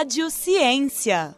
Rádio Ciência.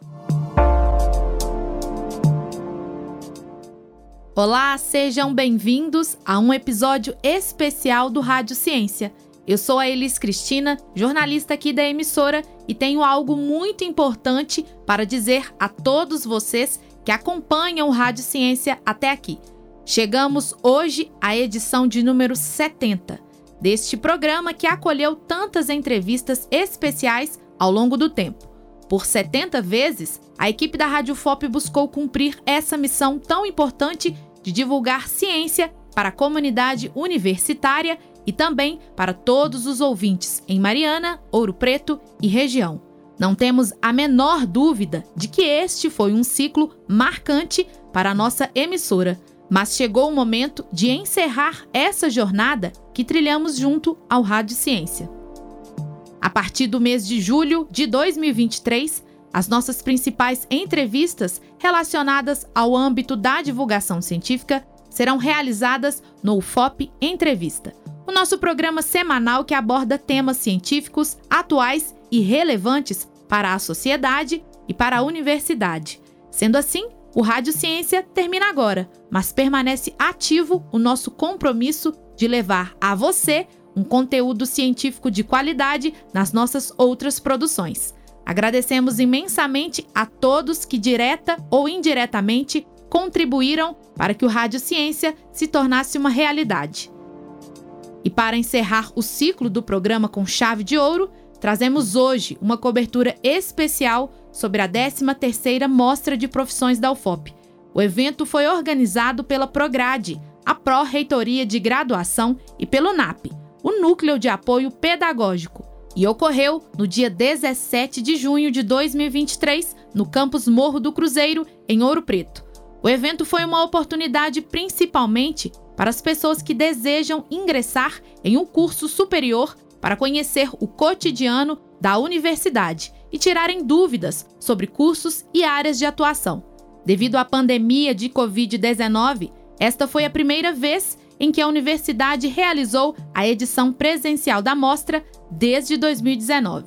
Olá, sejam bem-vindos a um episódio especial do Rádio Ciência. Eu sou a Elis Cristina, jornalista aqui da emissora, e tenho algo muito importante para dizer a todos vocês que acompanham o Rádio Ciência até aqui. Chegamos hoje à edição de número 70 deste programa que acolheu tantas entrevistas especiais ao longo do tempo. Por 70 vezes, a equipe da Rádio FOP buscou cumprir essa missão tão importante de divulgar ciência para a comunidade universitária e também para todos os ouvintes em Mariana, Ouro Preto e região. Não temos a menor dúvida de que este foi um ciclo marcante para a nossa emissora, mas chegou o momento de encerrar essa jornada que trilhamos junto ao Rádio Ciência. A partir do mês de julho de 2023, as nossas principais entrevistas relacionadas ao âmbito da divulgação científica serão realizadas no UFOP Entrevista, o nosso programa semanal que aborda temas científicos atuais e relevantes para a sociedade e para a universidade. Sendo assim, o Rádio Ciência termina agora, mas permanece ativo o nosso compromisso de levar a você um conteúdo científico de qualidade nas nossas outras produções. Agradecemos imensamente a todos que, direta ou indiretamente, contribuíram para que o Rádio Ciência se tornasse uma realidade. E para encerrar o ciclo do programa com chave de ouro, trazemos hoje uma cobertura especial sobre a 13ª Mostra de Profissões da UFOP. O evento foi organizado pela Prograde, a Pró-Reitoria de Graduação, e pelo NAP, o Núcleo de Apoio Pedagógico, e ocorreu no dia 17 de junho de 2023, no campus Morro do Cruzeiro, em Ouro Preto. O evento foi uma oportunidade principalmente para as pessoas que desejam ingressar em um curso superior para conhecer o cotidiano da universidade e tirarem dúvidas sobre cursos e áreas de atuação. Devido à pandemia de Covid-19, esta foi a primeira vez em que a universidade realizou a edição presencial da mostra desde 2019.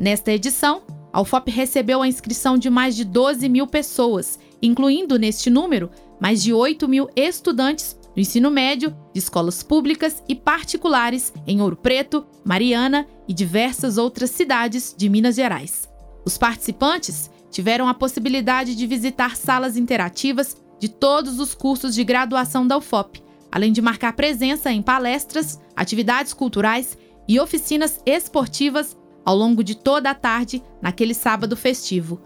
Nesta edição, a UFOP recebeu a inscrição de mais de 12 mil pessoas, incluindo neste número mais de 8 mil estudantes do ensino médio, de escolas públicas e particulares em Ouro Preto, Mariana e diversas outras cidades de Minas Gerais. Os participantes tiveram a possibilidade de visitar salas interativas de todos os cursos de graduação da UFOP, além de marcar presença em palestras, atividades culturais e oficinas esportivas ao longo de toda a tarde naquele sábado festivo.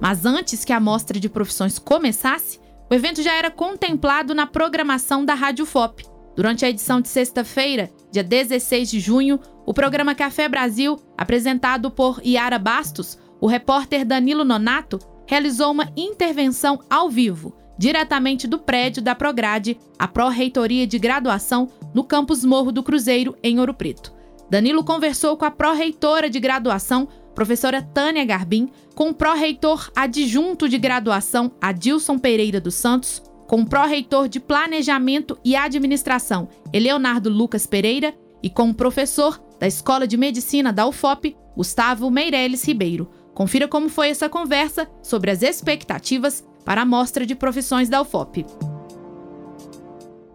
Mas antes que a mostra de profissões começasse, o evento já era contemplado na programação da Rádio FOP. Durante a edição de sexta-feira, dia 16 de junho, o programa Café Brasil, apresentado por Yara Bastos, o repórter Danilo Nonato realizou uma intervenção ao vivo, diretamente do prédio da Prograde, a Pró-Reitoria de Graduação, no campus Morro do Cruzeiro, em Ouro Preto. Danilo conversou com a pró-reitora de graduação, professora Tânia Garbim, com o pró-reitor adjunto de graduação, Adilson Pereira dos Santos, com o pró-reitor de Planejamento e Administração, Eleonardo Lucas Pereira, e com o professor da Escola de Medicina da UFOP, Gustavo Meirelles Ribeiro. Confira como foi essa conversa sobre as expectativas para a mostra de profissões da UFOP.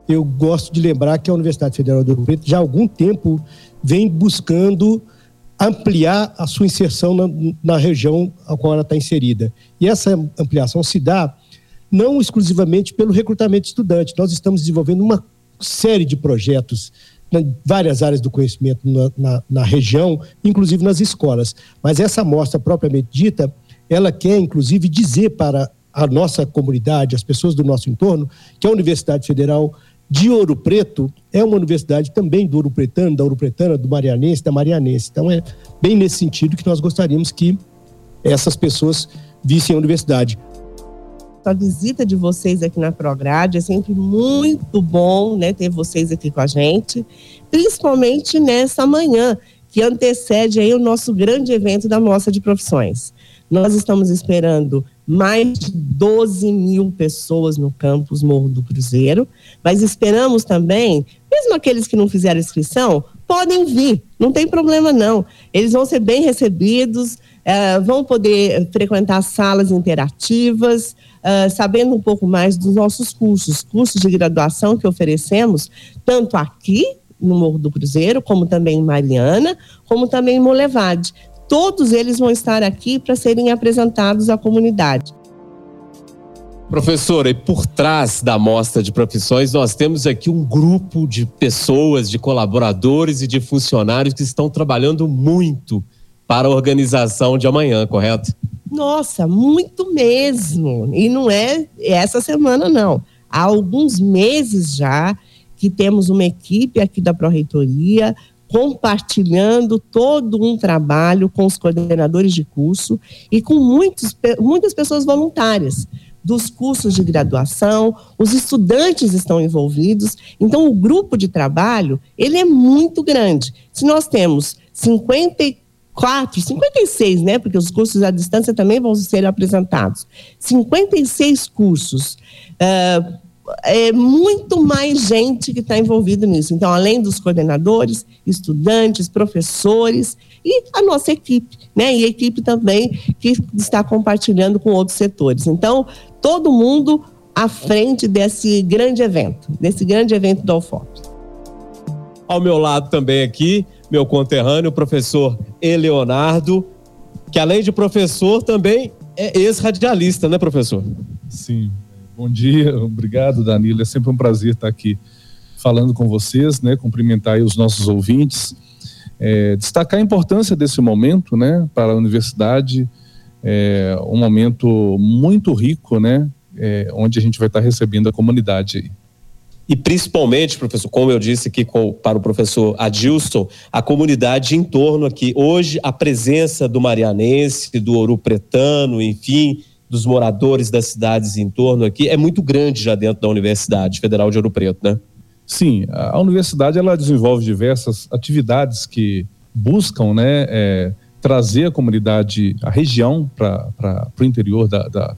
Eu gosto de lembrar que a Universidade Federal do Rio Preto já há algum tempo vem buscando ampliar a sua inserção na, na região a qual ela está inserida. E essa ampliação se dá não exclusivamente pelo recrutamento de estudantes. Nós estamos desenvolvendo uma série de projetos em várias áreas do conhecimento na, na, na região, inclusive nas escolas. Mas essa amostra propriamente dita, ela quer, inclusive, dizer para a nossa comunidade, as pessoas do nosso entorno, que a Universidade Federal de Ouro Preto é uma universidade também do Ouro Pretano, da Ouro Pretana, do Marianense, da Marianense. Então é bem nesse sentido que nós gostaríamos que essas pessoas vissem a universidade. A visita de vocês aqui na Prograde é sempre muito bom, né, ter vocês aqui com a gente, principalmente nessa manhã que antecede aí o nosso grande evento da Mostra de Profissões. Nós estamos esperando mais de 12 mil pessoas no campus Morro do Cruzeiro, mas esperamos também, mesmo aqueles que não fizeram inscrição, podem vir, não tem problema não. Eles vão ser bem recebidos, uh, vão poder frequentar salas interativas, uh, sabendo um pouco mais dos nossos cursos, cursos de graduação que oferecemos, tanto aqui no Morro do Cruzeiro, como também em Mariana, como também em Molevade. Todos eles vão estar aqui para serem apresentados à comunidade. Professora, e por trás da mostra de profissões, nós temos aqui um grupo de pessoas, de colaboradores e de funcionários que estão trabalhando muito para a organização de amanhã, correto? Nossa, muito mesmo. E não é essa semana, não. Há alguns meses já que temos uma equipe aqui da Pró-Reitoria compartilhando todo um trabalho com os coordenadores de curso e com muitos, muitas pessoas voluntárias. Dos cursos de graduação, os estudantes estão envolvidos, então o grupo de trabalho, ele é muito grande. Se nós temos 54, 56, né, porque os cursos à distância também vão ser apresentados, 56 cursos, uh, é muito mais gente que está envolvida nisso. Então, além dos coordenadores, estudantes, professores e a nossa equipe, né? E a equipe também que está compartilhando com outros setores. Então, todo mundo à frente desse grande evento, desse grande evento do UFOP. Ao meu lado também aqui, meu conterrâneo, o professor Eleonardo, que além de professor também é ex-radialista, né, professor? Sim. Bom dia, obrigado, Danilo. É sempre um prazer estar aqui falando com vocês, né? Cumprimentar os nossos ouvintes. É, destacar a importância desse momento, né, para a universidade, é, um momento muito rico, né, é, onde a gente vai estar recebendo a comunidade. E principalmente, professor, como eu disse aqui com, para o professor Adilson, a comunidade em torno aqui. Hoje, a presença do marianense, do ouro pretano, enfim, dos moradores das cidades em torno aqui é muito grande já dentro da Universidade Federal de Ouro Preto, né? Sim, a universidade ela desenvolve diversas atividades que buscam, né, é, trazer a comunidade, a região para o interior da, da,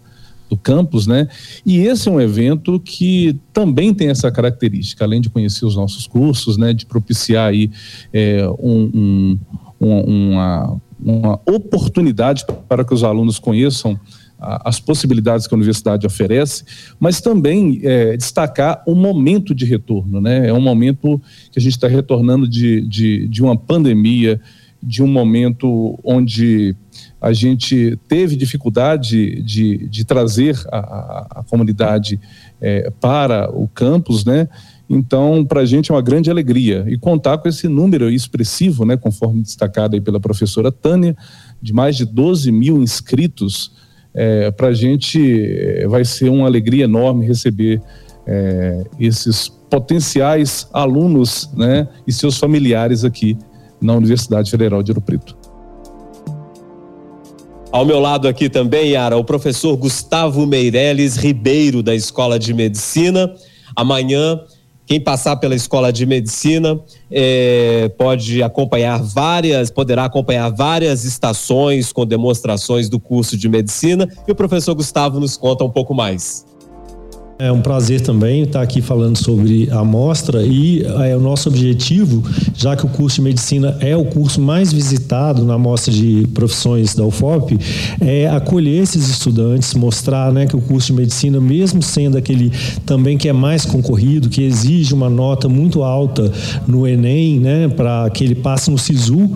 do campus, né? E esse é um evento que também tem essa característica, além de conhecer os nossos cursos, né? De propiciar aí é, um, um, uma, uma oportunidade para que os alunos conheçam as possibilidades que a universidade oferece, mas também é, destacar o momento de retorno. Né? É um momento que a gente está retornando de, de, de uma pandemia, de um momento onde a gente teve dificuldade de, de trazer a, a, comunidade é, para o campus, né? Então, para a gente é uma grande alegria e contar com esse número expressivo, né, conforme destacado aí pela professora Tânia, de mais de 12 mil inscritos. É, para a gente é, vai ser uma alegria enorme receber é, esses potenciais alunos né, e seus familiares aqui na Universidade Federal de Ouro Preto. Ao meu lado aqui também, Yara, o professor Gustavo Meirelles Ribeiro, da Escola de Medicina. Amanhã, quem passar pela Escola de Medicina é, pode acompanhar várias, poderá acompanhar várias estações com demonstrações do curso de medicina. E o professor Gustavo nos conta um pouco mais. É um prazer também estar aqui falando sobre a mostra e é o nosso objetivo, já que o curso de medicina é o curso mais visitado na mostra de profissões da UFOP, é acolher esses estudantes, mostrar né, que o curso de medicina, mesmo sendo aquele também que é mais concorrido, que exige uma nota muito alta no Enem, né, para que ele passe no SISU,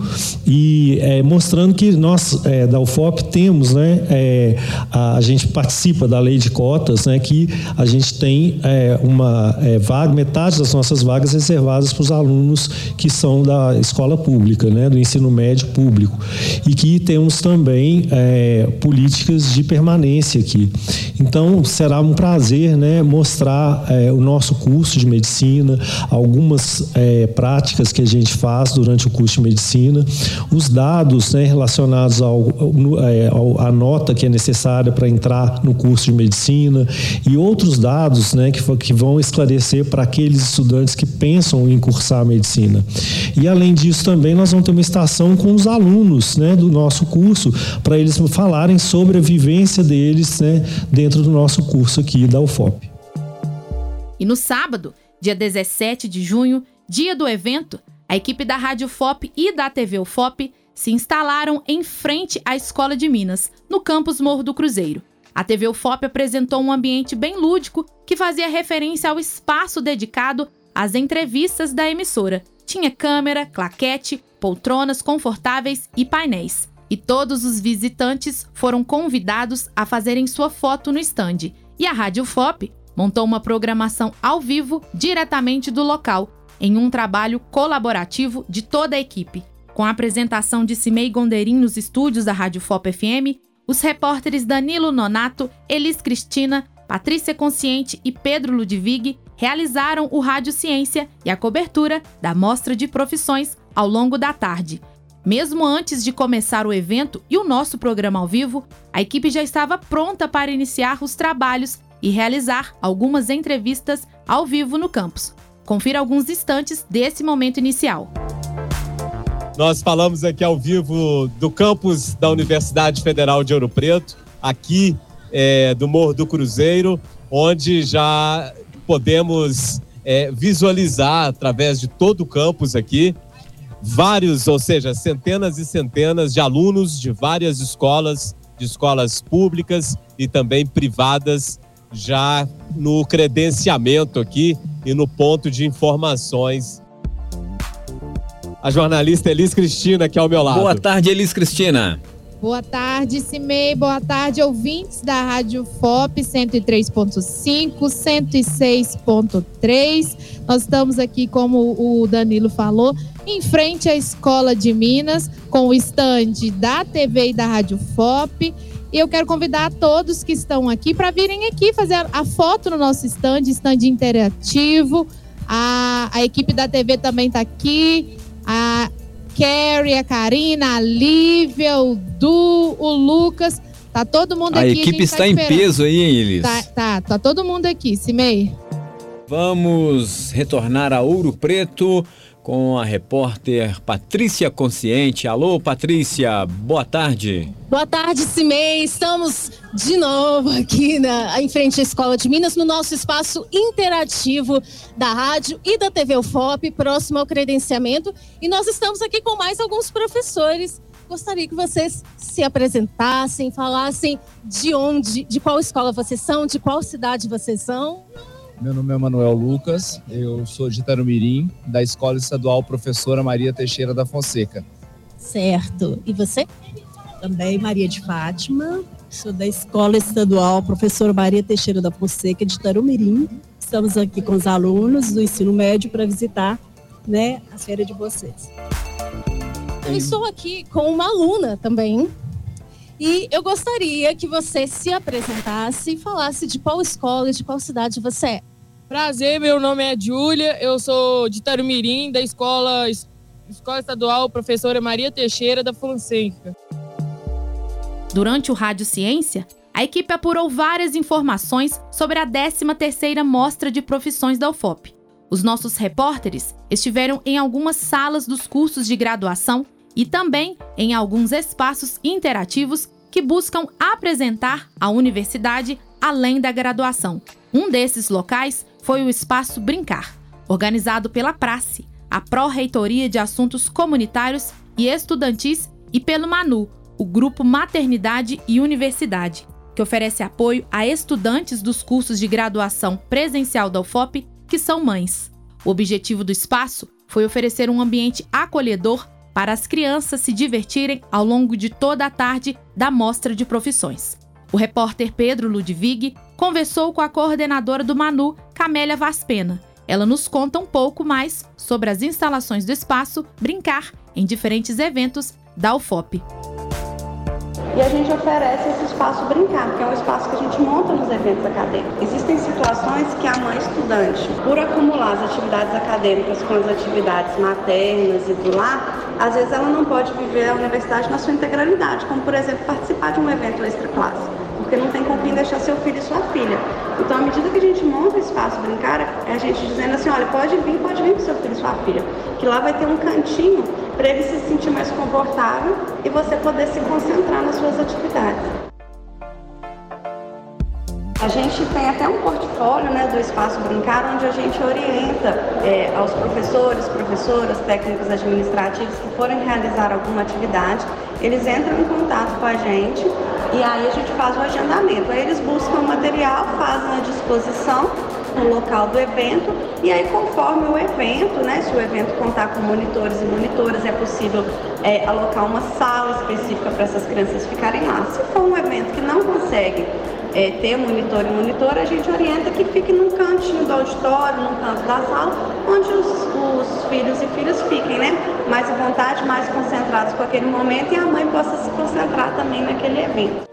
e é, mostrando que nós é, da UFOP temos, né, é, a, a gente participa da lei de cotas, né, que a gente tem é, uma é, vaga, metade das nossas vagas reservadas para os alunos que são da escola pública, né, do ensino médio público. E que temos também é, políticas de permanência aqui. Então, será um prazer né, mostrar é, o nosso curso de medicina, algumas é, práticas que a gente faz durante o curso de medicina, os dados né, relacionados ao, é, ao, à nota que é necessária para entrar no curso de medicina e outros dados né, que, que vão esclarecer para aqueles estudantes que pensam em cursar a medicina. E além disso, também nós vamos ter uma estação com os alunos né, do nosso curso, para eles falarem sobre a vivência deles né, dentro do nosso curso aqui da UFOP. E no sábado, dia 17 de junho, dia do evento, a equipe da Rádio FOP e da TV UFOP se instalaram em frente à Escola de Minas, no campus Morro do Cruzeiro. A TV UFOP apresentou um ambiente bem lúdico que fazia referência ao espaço dedicado às entrevistas da emissora. Tinha câmera, claquete, poltronas confortáveis e painéis. E todos os visitantes foram convidados a fazerem sua foto no estande. E a Rádio FOP montou uma programação ao vivo diretamente do local, em um trabalho colaborativo de toda a equipe. Com a apresentação de Cimei Gonderim nos estúdios da Rádio FOP FM, os repórteres Danilo Nonato, Elis Cristina, Patrícia Consciente e Pedro Ludwig realizaram o Rádio Ciência e a cobertura da Mostra de Profissões ao longo da tarde. Mesmo antes de começar o evento e o nosso programa ao vivo, a equipe já estava pronta para iniciar os trabalhos e realizar algumas entrevistas ao vivo no campus. Confira alguns instantes desse momento inicial. Nós falamos aqui ao vivo do campus da Universidade Federal de Ouro Preto, aqui é, do Morro do Cruzeiro, onde já podemos é, visualizar através de todo o campus aqui vários, ou seja, centenas e centenas de alunos de várias escolas, de escolas públicas e também privadas, já no credenciamento aqui e no ponto de informações. A jornalista Elis Cristina, aqui ao meu lado. Boa tarde, Elis Cristina. Boa tarde, Cimei. Boa tarde, ouvintes da Rádio FOP 103.5, 106.3. Nós estamos aqui, como o Danilo falou, em frente à Escola de Minas, com o estande da TV e da Rádio FOP. E eu quero convidar todos que estão aqui para virem aqui fazer a foto no nosso estande, estande interativo. A, a equipe da TV também está aqui. A Carrie, a Karina, a Lívia, o Du, o Lucas. Tá todo mundo a aqui. Equipe a equipe está tá em peso aí, hein, Elis? Tá, tá, tá todo mundo aqui, Cimei. Vamos retornar a Ouro Preto com a repórter Patrícia Consciente. Alô, Patrícia, boa tarde. Boa tarde, Cimei. Estamos de novo aqui na, em frente à Escola de Minas, no nosso espaço interativo da rádio e da TV UFOP, próximo ao credenciamento. E nós estamos aqui com mais alguns professores. Gostaria que vocês se apresentassem, falassem de onde, de qual escola vocês são, de qual cidade vocês são. Meu nome é Manuel Lucas, eu sou de Tarumirim, da Escola Estadual Professora Maria Teixeira da Fonseca. Certo. E você? Também Maria de Fátima, sou da Escola Estadual Professora Maria Teixeira da Fonseca de Tarumirim. Estamos aqui com os alunos do ensino médio para visitar né, a feira de vocês. Eu estou aqui com uma aluna também, e eu gostaria que você se apresentasse e falasse de qual escola e de qual cidade você é. Prazer, meu nome é Júlia, eu sou de Tarumirim, da escola, escola Estadual Professora Maria Teixeira da Fonseca. Durante o Rádio Ciência, a equipe apurou várias informações sobre a 13ª Mostra de Profissões da UFOP. Os nossos repórteres estiveram em algumas salas dos cursos de graduação e também em alguns espaços interativos que buscam apresentar a universidade além da graduação. Um desses locais foi o Espaço Brincar, organizado pela Prace, a Pró-Reitoria de Assuntos Comunitários e Estudantis, e pelo MANU, o Grupo Maternidade e Universidade, que oferece apoio a estudantes dos cursos de graduação presencial da UFOP que são mães. O objetivo do espaço foi oferecer um ambiente acolhedor para as crianças se divertirem ao longo de toda a tarde da mostra de profissões. O repórter Pedro Ludwig conversou com a coordenadora do Manu, Camélia Vaspena. Ela nos conta um pouco mais sobre as instalações do espaço Brincar em diferentes eventos da UFOP. E a gente oferece esse espaço brincar, que é um espaço que a gente monta nos eventos acadêmicos. Existem situações que a mãe estudante, por acumular as atividades acadêmicas com as atividades maternas e do lar, às vezes ela não pode viver a universidade na sua integralidade, como por exemplo participar de um evento extra-classe, porque não tem com quem deixar seu filho e sua filha. Então, à medida que a gente monta o espaço brincar, é a gente dizendo assim, olha, pode vir, pode vir com seu filho e sua filha, que lá vai ter um cantinho para ele se sentir mais confortável e você poder se concentrar nas suas atividades. A gente tem até um portfólio né, do Espaço Brincar, onde a gente orienta é, aos professores, professoras, técnicos administrativos que forem realizar alguma atividade, eles entram em contato com a gente e aí a gente faz o agendamento. Aí eles buscam o material, fazem a disposição no local do evento e aí conforme o evento, né, se o evento contar com monitores e monitoras, é possível é, alocar uma sala específica para essas crianças ficarem lá. Se for um evento que não consegue é, ter monitor e monitora, a gente orienta que fique num cantinho do auditório, num canto da sala, onde os, os filhos e filhas fiquem, né? Mais à vontade, mais concentrados com aquele momento e a mãe possa se concentrar também naquele evento.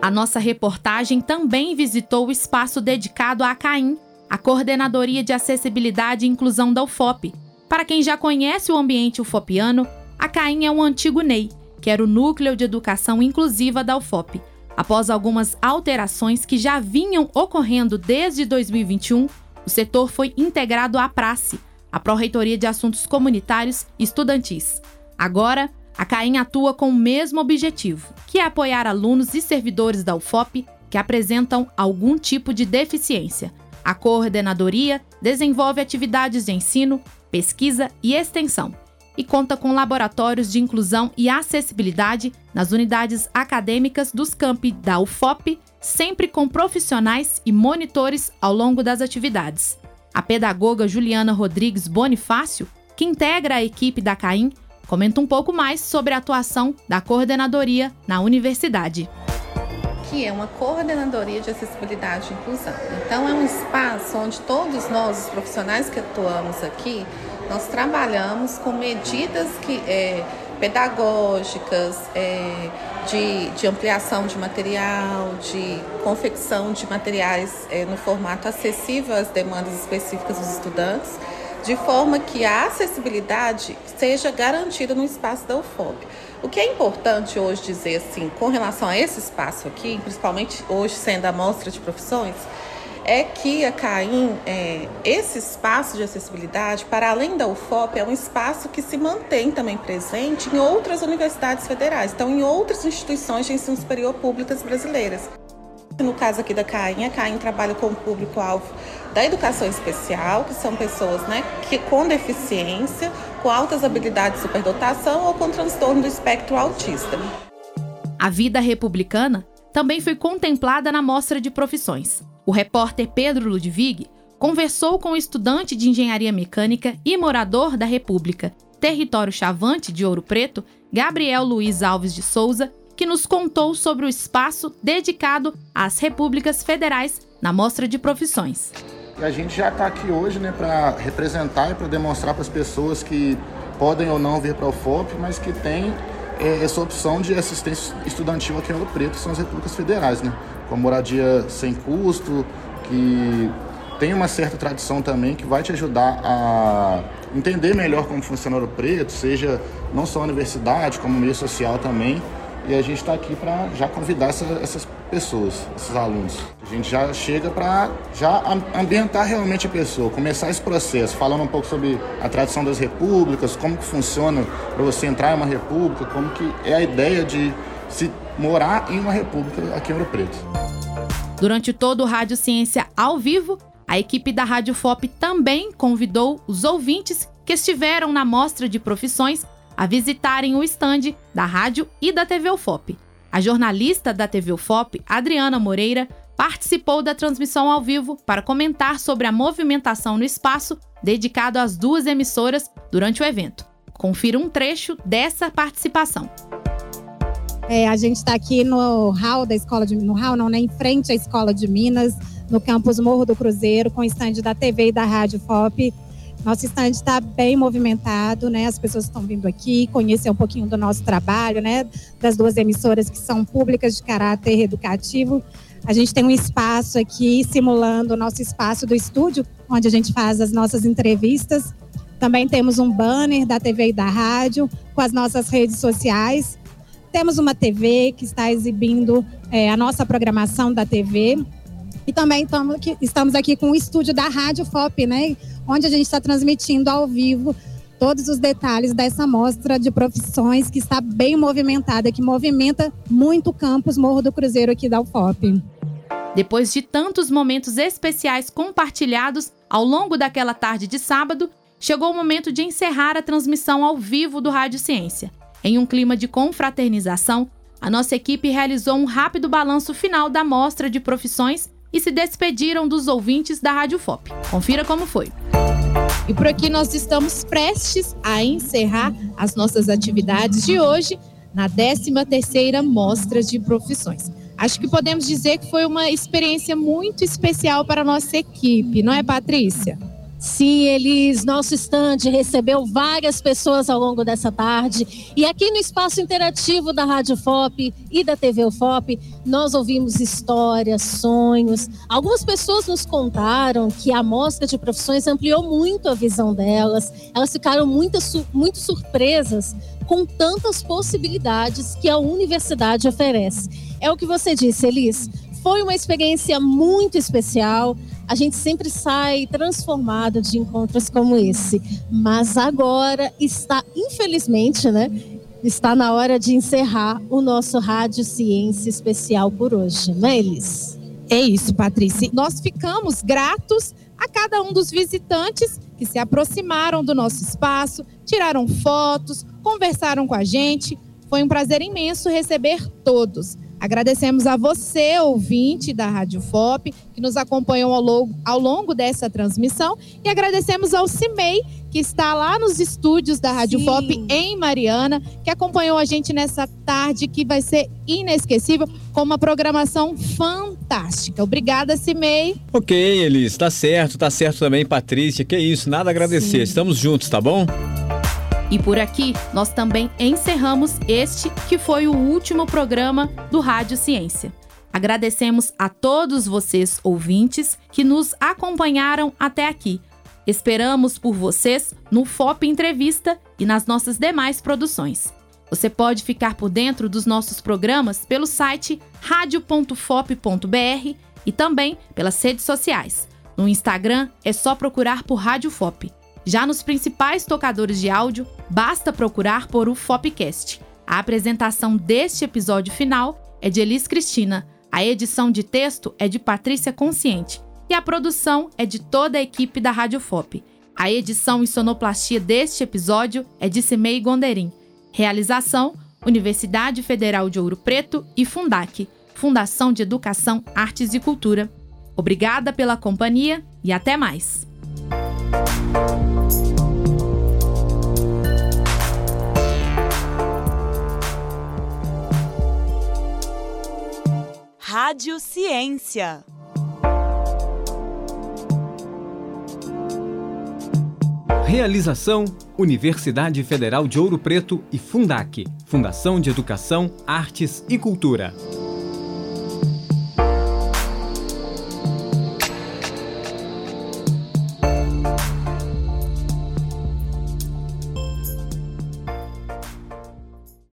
A nossa reportagem também visitou o espaço dedicado à CAIM, a Coordenadoria de Acessibilidade e Inclusão da UFOP. Para quem já conhece o ambiente ufopiano, a CAIM é um antigo NEI, que era o Núcleo de Educação Inclusiva da UFOP. Após algumas alterações que já vinham ocorrendo desde 2021, o setor foi integrado à Prace, a Pró-Reitoria de Assuntos Comunitários e Estudantis. Agora, a CAIM atua com o mesmo objetivo, que é apoiar alunos e servidores da UFOP que apresentam algum tipo de deficiência. A coordenadoria desenvolve atividades de ensino, pesquisa e extensão e conta com laboratórios de inclusão e acessibilidade nas unidades acadêmicas dos campi da UFOP, sempre com profissionais e monitores ao longo das atividades. A pedagoga Juliana Rodrigues Bonifácio, que integra a equipe da CAIM, comenta um pouco mais sobre a atuação da coordenadoria na universidade. É uma coordenadoria de acessibilidade e inclusão. Então, é um espaço onde todos nós, os profissionais que atuamos aqui, nós trabalhamos com medidas que, é, pedagógicas, é, de, de, ampliação de material, de confecção de materiais é, no formato acessível às demandas específicas dos estudantes, de forma que a acessibilidade seja garantida no espaço da UFOP. O que é importante hoje dizer assim, com relação a esse espaço aqui, principalmente hoje sendo a mostra de profissões, é que a CAIM, é, esse espaço de acessibilidade, para além da UFOP, é um espaço que se mantém também presente em outras universidades federais, então em outras instituições de ensino superior públicas brasileiras. No caso aqui da CAIM, a CAIM trabalha com o público-alvo da educação especial, que são pessoas né, que, com deficiência, com altas habilidades de superdotação ou com transtorno do espectro autista. A vida republicana também foi contemplada na mostra de profissões. O repórter Pedro Ludwig conversou com o estudante de engenharia mecânica e morador da República, território chavante de Ouro Preto, Gabriel Luiz Alves de Souza, que nos contou sobre o espaço dedicado às repúblicas federais na Mostra de Profissões. A gente já está aqui hoje né, para representar e para demonstrar para as pessoas que podem ou não vir para o FOP, mas que têm é, essa opção de assistência estudantil aqui em Ouro Preto, que são as repúblicas federais. Né? com moradia sem custo, que tem uma certa tradição também que vai te ajudar a entender melhor como funciona o Ouro Preto, seja não só a universidade, como meio social também. E a gente está aqui para já convidar essa, essas pessoas, esses alunos. A gente já chega para já ambientar realmente a pessoa, começar esse processo, falando um pouco sobre a tradição das repúblicas, como que funciona para você entrar em uma república, como que é a ideia de se morar em uma república aqui em Ouro Preto. Durante todo o Rádio Ciência ao vivo, a equipe da Rádio FOP também convidou os ouvintes que estiveram na mostra de profissões a visitarem o estande da rádio e da TV UFOP. A jornalista da TV UFOP, Adriana Moreira, participou da transmissão ao vivo para comentar sobre a movimentação no espaço dedicado às duas emissoras durante o evento. Confira um trecho dessa participação. É, a gente está aqui no hall da escola de no hall não, né, em frente à escola de Minas, no campus Morro do Cruzeiro, com o estande da TV e da Rádio FOP. Nosso estande está bem movimentado, né? As pessoas estão vindo aqui conhecer um pouquinho do nosso trabalho, né? Das duas emissoras que são públicas de caráter educativo. A gente tem um espaço aqui simulando o nosso espaço do estúdio, onde a gente faz as nossas entrevistas. Também temos um banner da TV e da rádio com as nossas redes sociais. Temos uma TV que está exibindo é, a nossa programação da TV. E também aqui, estamos aqui com o estúdio da Rádio FOP, né? Onde a gente está transmitindo ao vivo todos os detalhes dessa mostra de profissões que está bem movimentada, que movimenta muito o campus Morro do Cruzeiro aqui da UFOP. Depois de tantos momentos especiais compartilhados ao longo daquela tarde de sábado, chegou o momento de encerrar a transmissão ao vivo do Rádio Ciência. Em um clima de confraternização, a nossa equipe realizou um rápido balanço final da mostra de profissões e se despediram dos ouvintes da Rádio FOP. Confira como foi. E por aqui nós estamos prestes a encerrar as nossas atividades de hoje na 13ª Mostra de Profissões. Acho que podemos dizer que foi uma experiência muito especial para a nossa equipe, não é, Patrícia? Sim, Elis, nosso estande recebeu várias pessoas ao longo dessa tarde. E aqui no espaço interativo da Rádio FOP e da TV UFOP, nós ouvimos histórias, sonhos. Algumas pessoas nos contaram que a mostra de profissões ampliou muito a visão delas. Elas ficaram muito, muito surpresas com tantas possibilidades que a universidade oferece. É o que você disse, Elis. Foi uma experiência muito especial a gente sempre sai transformado de encontros como esse. Mas agora está, infelizmente, né? Está na hora de encerrar o nosso Rádio Ciência Especial por hoje, não é, Elis? É isso, Patrícia. Nós ficamos gratos a cada um dos visitantes que se aproximaram do nosso espaço, tiraram fotos, conversaram com a gente. Foi um prazer imenso receber todos. Agradecemos a você, ouvinte da Rádio FOP, que nos acompanhou ao longo, ao longo dessa transmissão. E agradecemos ao CIMEI, que está lá nos estúdios da Rádio Sim. FOP em Mariana, que acompanhou a gente nessa tarde que vai ser inesquecível, com uma programação fantástica. Obrigada, CIMEI. Ok, Elis, tá certo, tá certo também, Patrícia. Que isso, nada a agradecer. Sim. Estamos juntos, tá bom? E por aqui, nós também encerramos este que foi o último programa do Rádio Ciência. Agradecemos a todos vocês ouvintes que nos acompanharam até aqui. Esperamos por vocês no FOP Entrevista e nas nossas demais produções. Você pode ficar por dentro dos nossos programas pelo site radio.fop.br e também pelas redes sociais. No Instagram é só procurar por Rádio FOP. Já nos principais tocadores de áudio, basta procurar por o Fopcast. A apresentação deste episódio final é de Elis Cristina, a edição de texto é de Patrícia Consciente e a produção é de toda a equipe da Rádio Fop. A edição e sonoplastia deste episódio é de Cimei Gonderim. Realização: Universidade Federal de Ouro Preto e Fundac, Fundação de Educação, Artes e Cultura. Obrigada pela companhia e até mais. Rádio Ciência. Realização: Universidade Federal de Ouro Preto e Fundac, Fundação de Educação, Artes e Cultura.